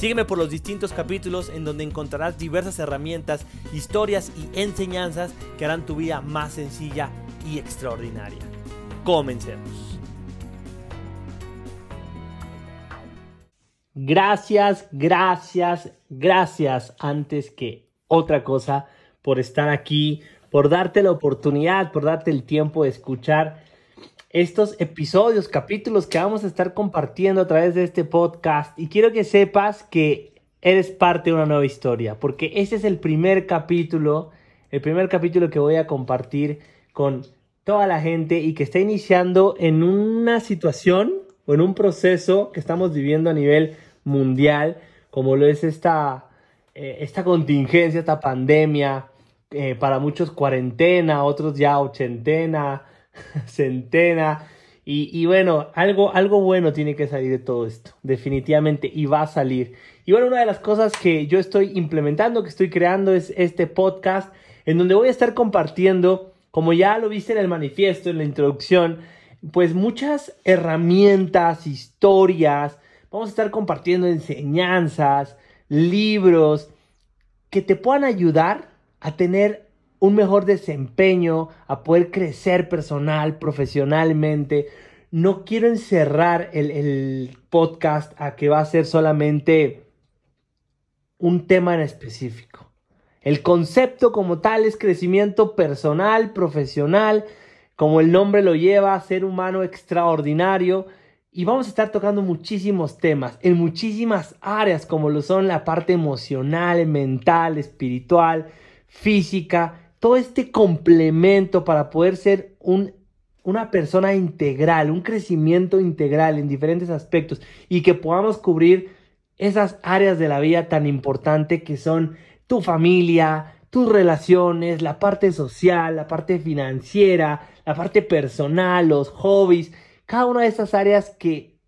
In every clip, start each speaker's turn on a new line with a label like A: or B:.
A: Sígueme por los distintos capítulos en donde encontrarás diversas herramientas, historias y enseñanzas que harán tu vida más sencilla y extraordinaria. Comencemos. Gracias, gracias, gracias antes que otra cosa por estar aquí, por darte la oportunidad, por darte el tiempo de escuchar estos episodios, capítulos que vamos a estar compartiendo a través de este podcast. Y quiero que sepas que eres parte de una nueva historia, porque este es el primer capítulo, el primer capítulo que voy a compartir con toda la gente y que está iniciando en una situación o en un proceso que estamos viviendo a nivel mundial, como lo es esta, eh, esta contingencia, esta pandemia, eh, para muchos cuarentena, otros ya ochentena, centena. Y, bueno, algo, algo bueno tiene que salir de todo esto, definitivamente, y va a salir. Y bueno, una de las cosas que yo estoy implementando, que estoy creando, es este podcast, en donde voy a estar compartiendo, como ya lo viste en el manifiesto, en la introducción, pues muchas herramientas, historias, vamos a estar compartiendo enseñanzas, libros, que te puedan ayudar a tener un mejor desempeño, a poder crecer personal, profesionalmente. No quiero encerrar el, podcast a que va a ser solamente un tema en específico. El concepto como tal es crecimiento personal, profesional, como el nombre lo lleva, ser humano extraordinario. Y vamos a estar tocando muchísimos temas, en muchísimas áreas, como lo son la parte emocional, mental, espiritual, física, todo este complemento para poder ser un, una persona integral, un crecimiento integral en diferentes aspectos y que podamos cubrir esas áreas de la vida tan importante que son tu familia, tus relaciones, la parte social, la parte financiera, la parte personal, los hobbies, cada una de esas áreas que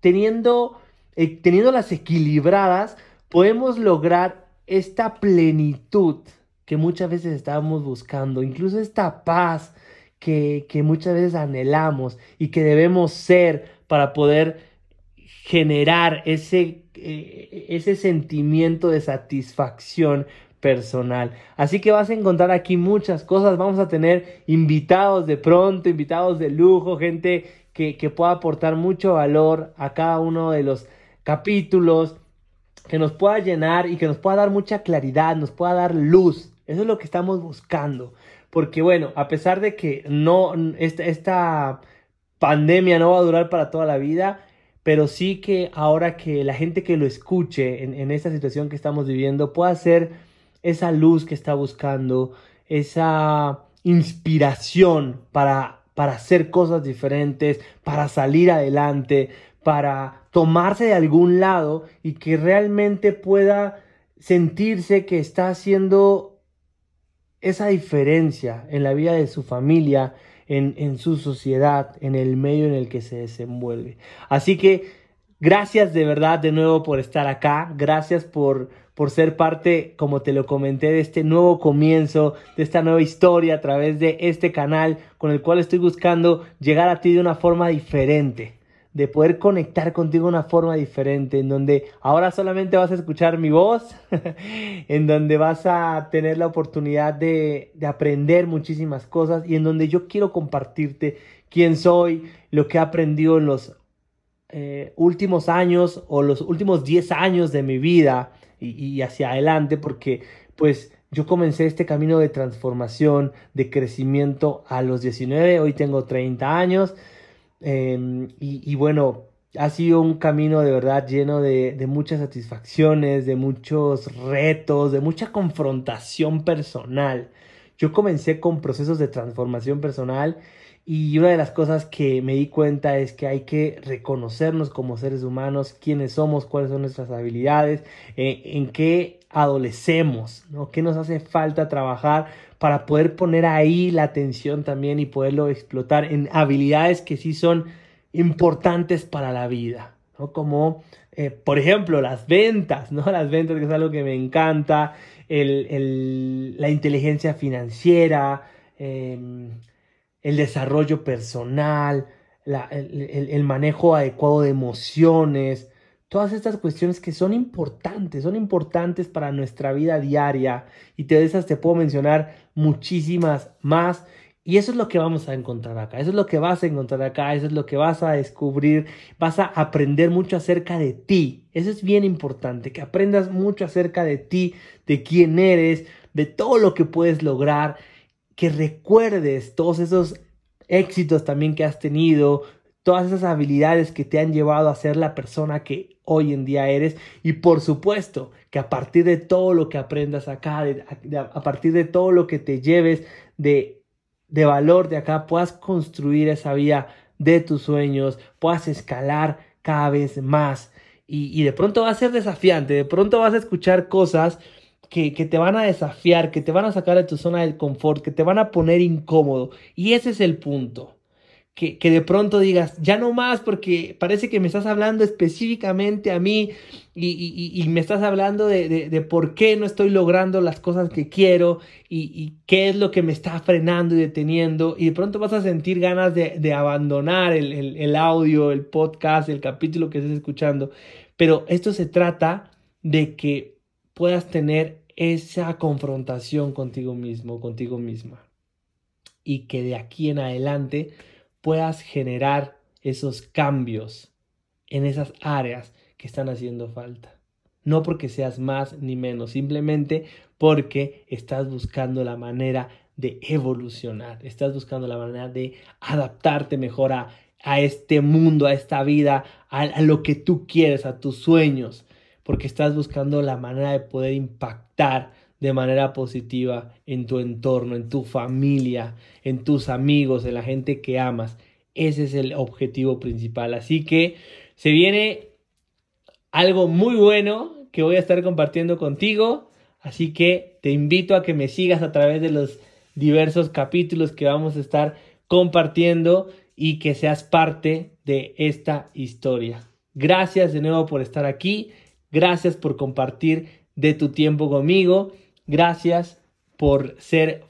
A: teniendo, eh, teniéndolas equilibradas, podemos lograr esta plenitud que muchas veces estábamos buscando, incluso esta paz que, muchas veces anhelamos y que debemos ser para poder generar ese, eh, ese sentimiento de satisfacción personal. Así que vas a encontrar aquí muchas cosas. Vamos a tener invitados de pronto, invitados de lujo, gente que, que pueda aportar mucho valor a cada uno de los capítulos, que nos pueda llenar y que nos pueda dar mucha claridad, nos pueda dar luz eso es lo que estamos buscando. Porque bueno, a pesar de que no, esta, esta pandemia no va a durar para toda la vida, pero sí que ahora que la gente que lo escuche en, esta situación que estamos viviendo pueda ser esa luz que está buscando, esa inspiración para, para hacer cosas diferentes, para salir adelante, para tomarse de algún lado y que realmente pueda sentirse que está haciendo esa diferencia en la vida de su familia, en, su sociedad, en el medio en el que se desenvuelve. Así que gracias de verdad de nuevo por estar acá, gracias por, por ser parte, como te lo comenté, de este nuevo comienzo, de esta nueva historia a través de este canal con el cual estoy buscando llegar a ti de una forma diferente de poder conectar contigo de una forma diferente, en donde ahora solamente vas a escuchar mi voz, en donde vas a tener la oportunidad de, aprender muchísimas cosas y en donde yo quiero compartirte quién soy, lo que he aprendido en los eh, últimos años o los últimos 10 años de mi vida y, y hacia adelante, porque pues yo comencé este camino de transformación, de crecimiento a los 19, hoy tengo 30 años Em, y, bueno, ha sido un camino de verdad lleno de, muchas satisfacciones, de muchos retos, de mucha confrontación personal. Yo comencé con procesos de transformación personal Y una de las cosas que me di cuenta es que hay que reconocernos como seres humanos, quiénes somos, cuáles son nuestras habilidades, eh, en qué adolecemos, ¿no? qué nos hace falta trabajar para poder poner ahí la atención también y poderlo explotar en habilidades que sí son importantes para la vida, ¿no? Como, eh, por ejemplo, las ventas, ¿no? Las ventas, que es algo que me encanta, la inteligencia financiera, em, el desarrollo personal, el, manejo adecuado de emociones, todas estas cuestiones que son importantes, son importantes para nuestra vida diaria y de esas te puedo mencionar muchísimas más. Y eso es lo que vamos a encontrar acá, eso es lo que vas a encontrar acá, eso es lo que vas a descubrir, vas a aprender mucho acerca de ti. Eso es bien importante, que aprendas mucho acerca de ti, de quién eres, de todo lo que puedes lograr, que recuerdes todos esos éxitos también que has tenido, todas esas habilidades que te han llevado a ser la persona que hoy en día eres y por supuesto que a partir de todo lo que aprendas acá, a partir de todo lo que te lleves de de valor de acá, puedas construir esa vía de tus sueños, puedas escalar cada vez más. Y, de pronto va a ser desafiante, de pronto vas a escuchar cosas que, que, te van a desafiar, que te van a sacar de tu zona del confort, que te van a poner incómodo. Y ese es el punto que, de pronto digas, ya no más porque parece que me estás hablando específicamente a mí y, me estás hablando de, por qué no estoy logrando las cosas que quiero y, qué es lo que me está frenando y deteniendo y de pronto vas a sentir ganas de, abandonar el, el audio, el podcast, el capítulo que estés escuchando. Pero esto se trata de que puedas tener esa confrontación contigo mismo, contigo misma. Y que de aquí en adelante puedas generar esos cambios en esas áreas que están haciendo falta. No porque seas más ni menos, simplemente porque estás buscando la manera de evolucionar, estás buscando la manera de adaptarte mejor a, este mundo, a esta vida, a, a lo que tú quieres, a tus sueños, porque estás buscando la manera de poder impactar de manera positiva en tu entorno, en tu familia, en tus amigos, en la gente que amas. Ese es el objetivo principal. Así que se viene algo muy bueno que voy a estar compartiendo contigo. Así que te invito a que me sigas a través de los diversos capítulos que vamos a estar compartiendo y que seas parte de esta historia. Gracias de nuevo por estar aquí. Gracias por compartir de tu tiempo conmigo. Gracias por ser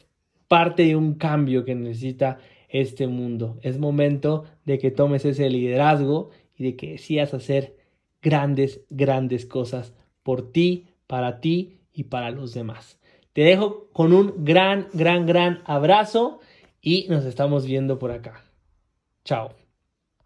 A: parte de un cambio que necesita este mundo. Es momento de que tomes ese liderazgo y de que decidas hacer grandes, grandes cosas por ti, para ti y para los demás. Te dejo con un gran, gran, gran abrazo y nos estamos viendo por acá. Chao.